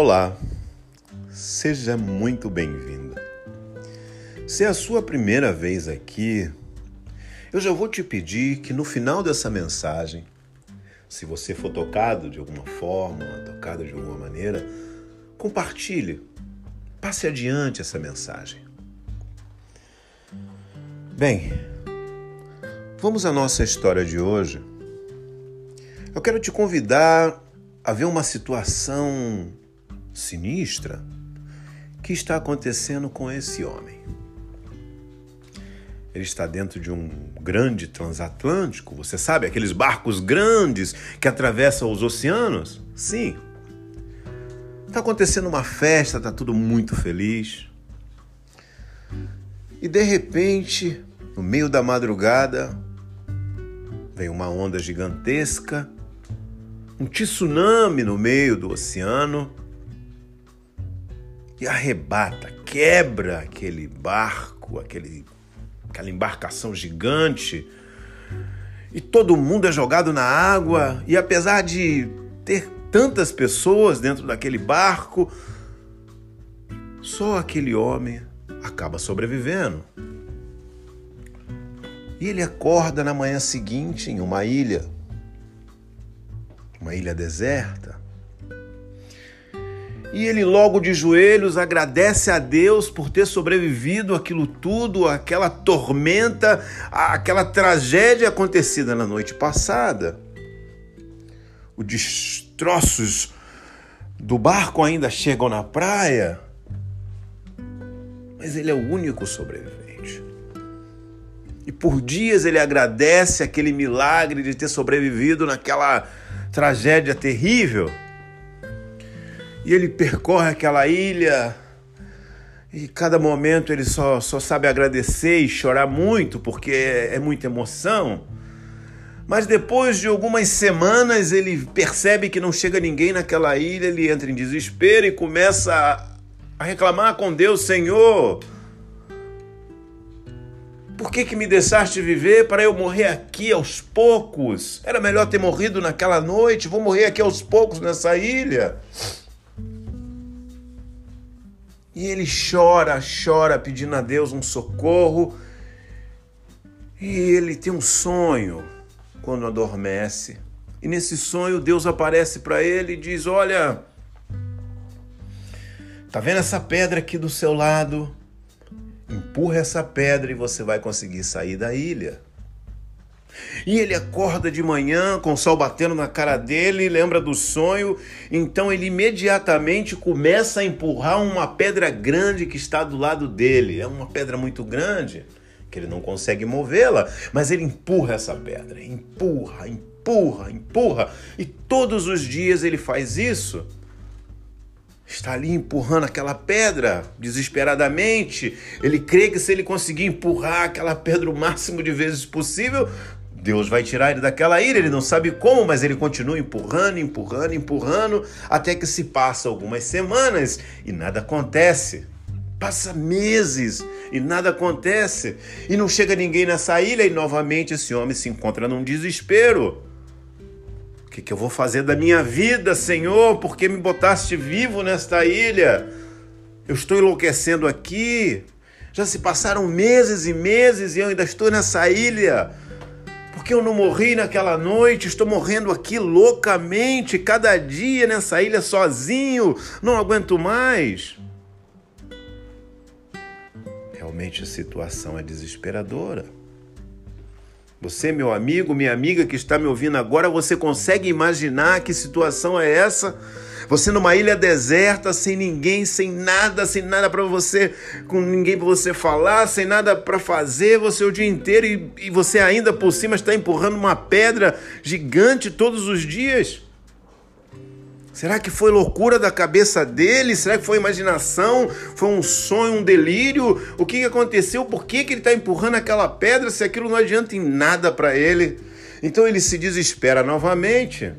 Olá, seja muito bem-vinda. Se é a sua primeira vez aqui, eu já vou te pedir que no final dessa mensagem, se você for tocado de alguma forma, tocado de alguma maneira, compartilhe, passe adiante essa mensagem. Bem, vamos à nossa história de hoje. Eu quero te convidar a ver uma situação sinistra que está acontecendo com esse homem. Ele está dentro de um grande transatlântico, você sabe, aqueles barcos grandes que atravessam os oceanos? Sim. Está acontecendo uma festa, está tudo muito feliz. E de repente, no meio da madrugada, vem uma onda gigantesca, um tsunami no meio do oceano e arrebata, quebra aquele barco, aquele, aquela embarcação gigante. E todo mundo é jogado na água, e apesar de ter tantas pessoas dentro daquele barco, só aquele homem acaba sobrevivendo. E ele acorda na manhã seguinte em uma ilha, uma ilha deserta. E ele, logo de joelhos, agradece a Deus por ter sobrevivido aquilo tudo, aquela tormenta, aquela tragédia acontecida na noite passada. Os destroços do barco ainda chegam na praia, mas ele é o único sobrevivente. E por dias ele agradece aquele milagre de ter sobrevivido naquela tragédia terrível. E ele percorre aquela ilha e cada momento ele só, só sabe agradecer e chorar muito, porque é, é muita emoção. Mas depois de algumas semanas ele percebe que não chega ninguém naquela ilha, ele entra em desespero e começa a, a reclamar com Deus: Senhor, por que, que me deixaste viver para eu morrer aqui aos poucos? Era melhor ter morrido naquela noite, vou morrer aqui aos poucos nessa ilha. E ele chora, chora, pedindo a Deus um socorro. E ele tem um sonho quando adormece. E nesse sonho Deus aparece para ele e diz: Olha, tá vendo essa pedra aqui do seu lado? Empurra essa pedra e você vai conseguir sair da ilha. E ele acorda de manhã com o sol batendo na cara dele, lembra do sonho, então ele imediatamente começa a empurrar uma pedra grande que está do lado dele. É uma pedra muito grande, que ele não consegue movê-la, mas ele empurra essa pedra, empurra, empurra, empurra, e todos os dias ele faz isso. Está ali empurrando aquela pedra desesperadamente. Ele crê que se ele conseguir empurrar aquela pedra o máximo de vezes possível, Deus vai tirar ele daquela ilha, ele não sabe como, mas ele continua empurrando, empurrando, empurrando, até que se passa algumas semanas e nada acontece. Passa meses e nada acontece. E não chega ninguém nessa ilha e novamente esse homem se encontra num desespero. O que, que eu vou fazer da minha vida, Senhor? Por que me botaste vivo nesta ilha? Eu estou enlouquecendo aqui. Já se passaram meses e meses e eu ainda estou nessa ilha porque eu não morri naquela noite, estou morrendo aqui loucamente, cada dia nessa ilha sozinho, não aguento mais. Realmente a situação é desesperadora. Você, meu amigo, minha amiga que está me ouvindo agora, você consegue imaginar que situação é essa? Você numa ilha deserta, sem ninguém, sem nada, sem nada para você, com ninguém para você falar, sem nada para fazer, você o dia inteiro e, e você ainda por cima está empurrando uma pedra gigante todos os dias. Será que foi loucura da cabeça dele? Será que foi imaginação? Foi um sonho, um delírio? O que aconteceu? Por que, que ele está empurrando aquela pedra se aquilo não adianta em nada para ele? Então ele se desespera novamente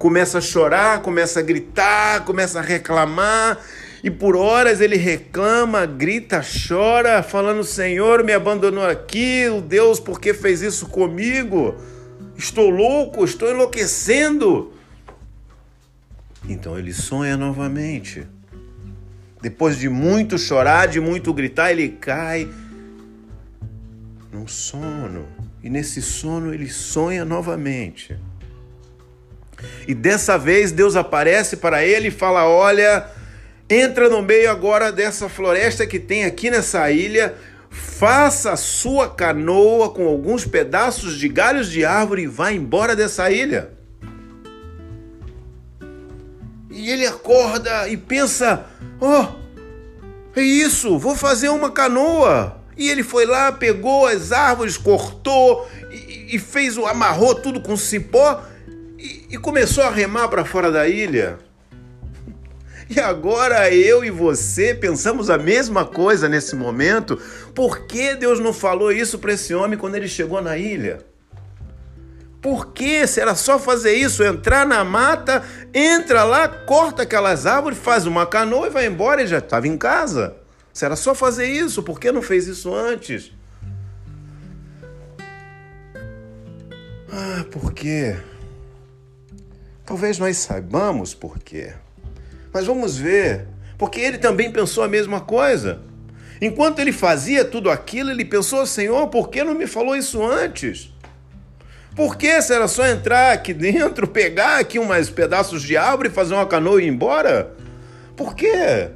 começa a chorar, começa a gritar, começa a reclamar. E por horas ele reclama, grita, chora, falando: Senhor, me abandonou aqui, o Deus, por que fez isso comigo? Estou louco, estou enlouquecendo. Então ele sonha novamente. Depois de muito chorar, de muito gritar, ele cai num sono. E nesse sono ele sonha novamente. E dessa vez Deus aparece para ele e fala: Olha, entra no meio agora dessa floresta que tem aqui nessa ilha, faça a sua canoa com alguns pedaços de galhos de árvore e vá embora dessa ilha. E ele acorda e pensa: oh, é isso, vou fazer uma canoa. E ele foi lá, pegou as árvores, cortou e, e fez o amarrou tudo com cipó e, e começou a remar para fora da ilha. E agora eu e você pensamos a mesma coisa nesse momento. Por que Deus não falou isso para esse homem quando ele chegou na ilha? Por que? Se era só fazer isso, entrar na mata, entra lá, corta aquelas árvores, faz uma canoa e vai embora, ele já estava em casa. Se era só fazer isso, por que não fez isso antes? Ah, por quê? Talvez nós saibamos por quê. Mas vamos ver, porque ele também pensou a mesma coisa. Enquanto ele fazia tudo aquilo, ele pensou: Senhor, por que não me falou isso antes? Por que se era só entrar aqui dentro, pegar aqui umas pedaços de árvore, fazer uma canoa e ir embora? Por quê?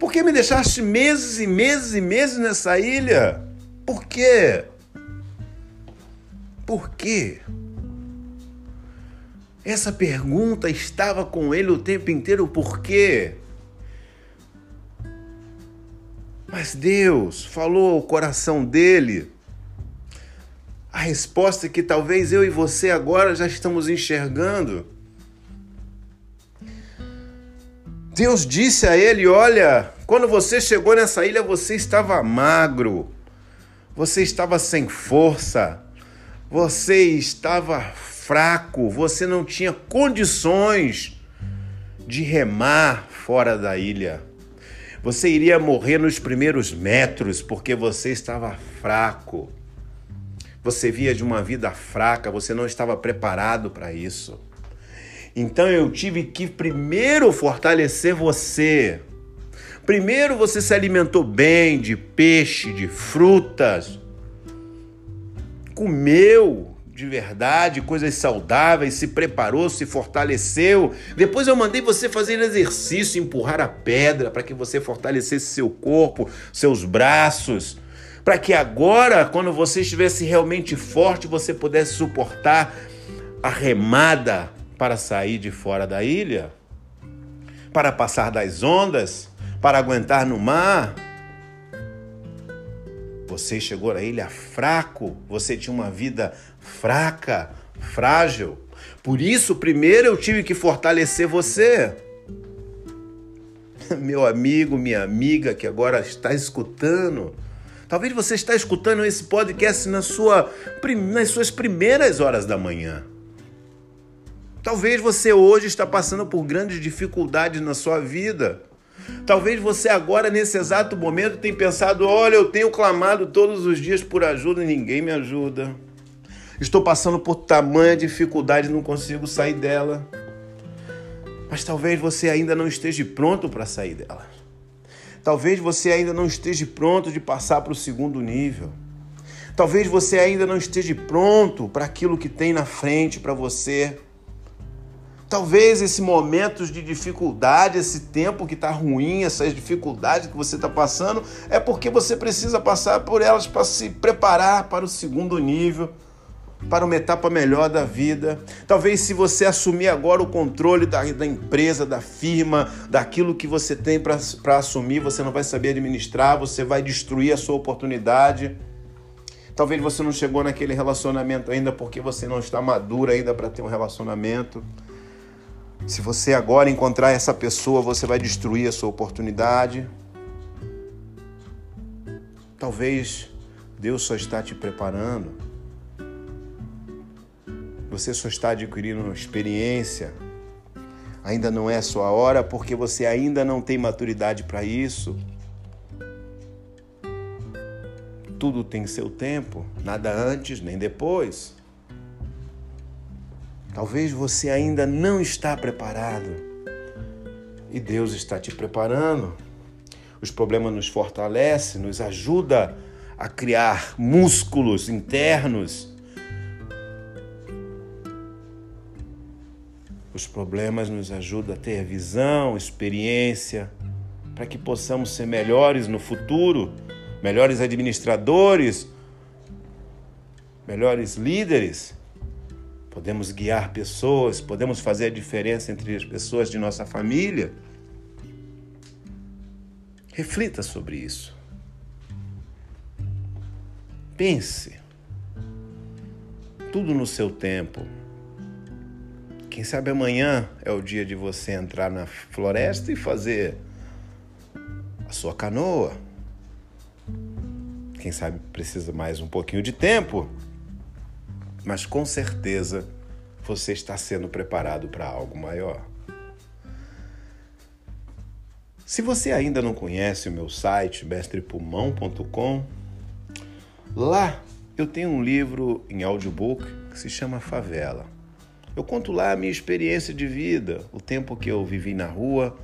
Por que me deixaste meses e meses e meses nessa ilha? Por quê? Por quê? Essa pergunta estava com ele o tempo inteiro, por quê? Mas Deus falou ao coração dele a resposta que talvez eu e você agora já estamos enxergando. Deus disse a ele: Olha, quando você chegou nessa ilha, você estava magro, você estava sem força, você estava fraco, você não tinha condições de remar fora da ilha. Você iria morrer nos primeiros metros porque você estava fraco. Você via de uma vida fraca, você não estava preparado para isso. Então eu tive que primeiro fortalecer você. Primeiro você se alimentou bem de peixe, de frutas, comeu, de verdade, coisas saudáveis, se preparou, se fortaleceu. Depois eu mandei você fazer exercício, empurrar a pedra para que você fortalecesse seu corpo, seus braços, para que agora, quando você estivesse realmente forte, você pudesse suportar a remada para sair de fora da ilha, para passar das ondas, para aguentar no mar. Você chegou na ilha fraco, você tinha uma vida fraca, frágil. Por isso, primeiro eu tive que fortalecer você. Meu amigo, minha amiga que agora está escutando. Talvez você está escutando esse podcast na sua, nas suas primeiras horas da manhã. Talvez você hoje está passando por grandes dificuldades na sua vida. Talvez você agora, nesse exato momento, tenha pensado: olha, eu tenho clamado todos os dias por ajuda e ninguém me ajuda. Estou passando por tamanha dificuldade e não consigo sair dela. Mas talvez você ainda não esteja pronto para sair dela. Talvez você ainda não esteja pronto de passar para o segundo nível. Talvez você ainda não esteja pronto para aquilo que tem na frente para você. Talvez esse momento de dificuldade, esse tempo que está ruim, essas dificuldades que você está passando, é porque você precisa passar por elas para se preparar para o segundo nível, para uma etapa melhor da vida. Talvez se você assumir agora o controle da, da empresa, da firma, daquilo que você tem para assumir, você não vai saber administrar, você vai destruir a sua oportunidade. Talvez você não chegou naquele relacionamento ainda porque você não está maduro ainda para ter um relacionamento. Se você agora encontrar essa pessoa, você vai destruir a sua oportunidade. Talvez Deus só está te preparando. Você só está adquirindo experiência. Ainda não é a sua hora porque você ainda não tem maturidade para isso. Tudo tem seu tempo, nada antes nem depois. Talvez você ainda não está preparado. E Deus está te preparando. Os problemas nos fortalecem, nos ajuda a criar músculos internos. Os problemas nos ajudam a ter visão, experiência, para que possamos ser melhores no futuro, melhores administradores, melhores líderes. Podemos guiar pessoas, podemos fazer a diferença entre as pessoas de nossa família. Reflita sobre isso. Pense. Tudo no seu tempo. Quem sabe amanhã é o dia de você entrar na floresta e fazer a sua canoa. Quem sabe precisa mais um pouquinho de tempo, mas com certeza você está sendo preparado para algo maior. Se você ainda não conhece o meu site, mestrepulmão.com, lá eu tenho um livro em audiobook que se chama Favela. Eu conto lá a minha experiência de vida, o tempo que eu vivi na rua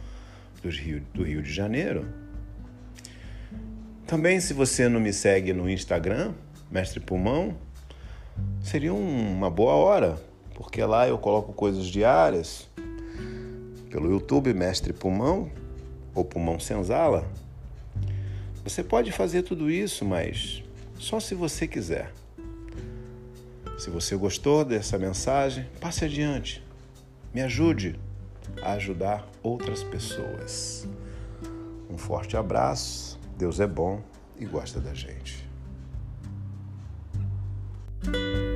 do Rio, do Rio de Janeiro. Também, se você não me segue no Instagram, Mestre Pulmão, seria uma boa hora, porque lá eu coloco coisas diárias pelo YouTube Mestre Pulmão ou pulmão senzala, você pode fazer tudo isso, mas só se você quiser. Se você gostou dessa mensagem, passe adiante. Me ajude a ajudar outras pessoas. Um forte abraço. Deus é bom e gosta da gente. Bye.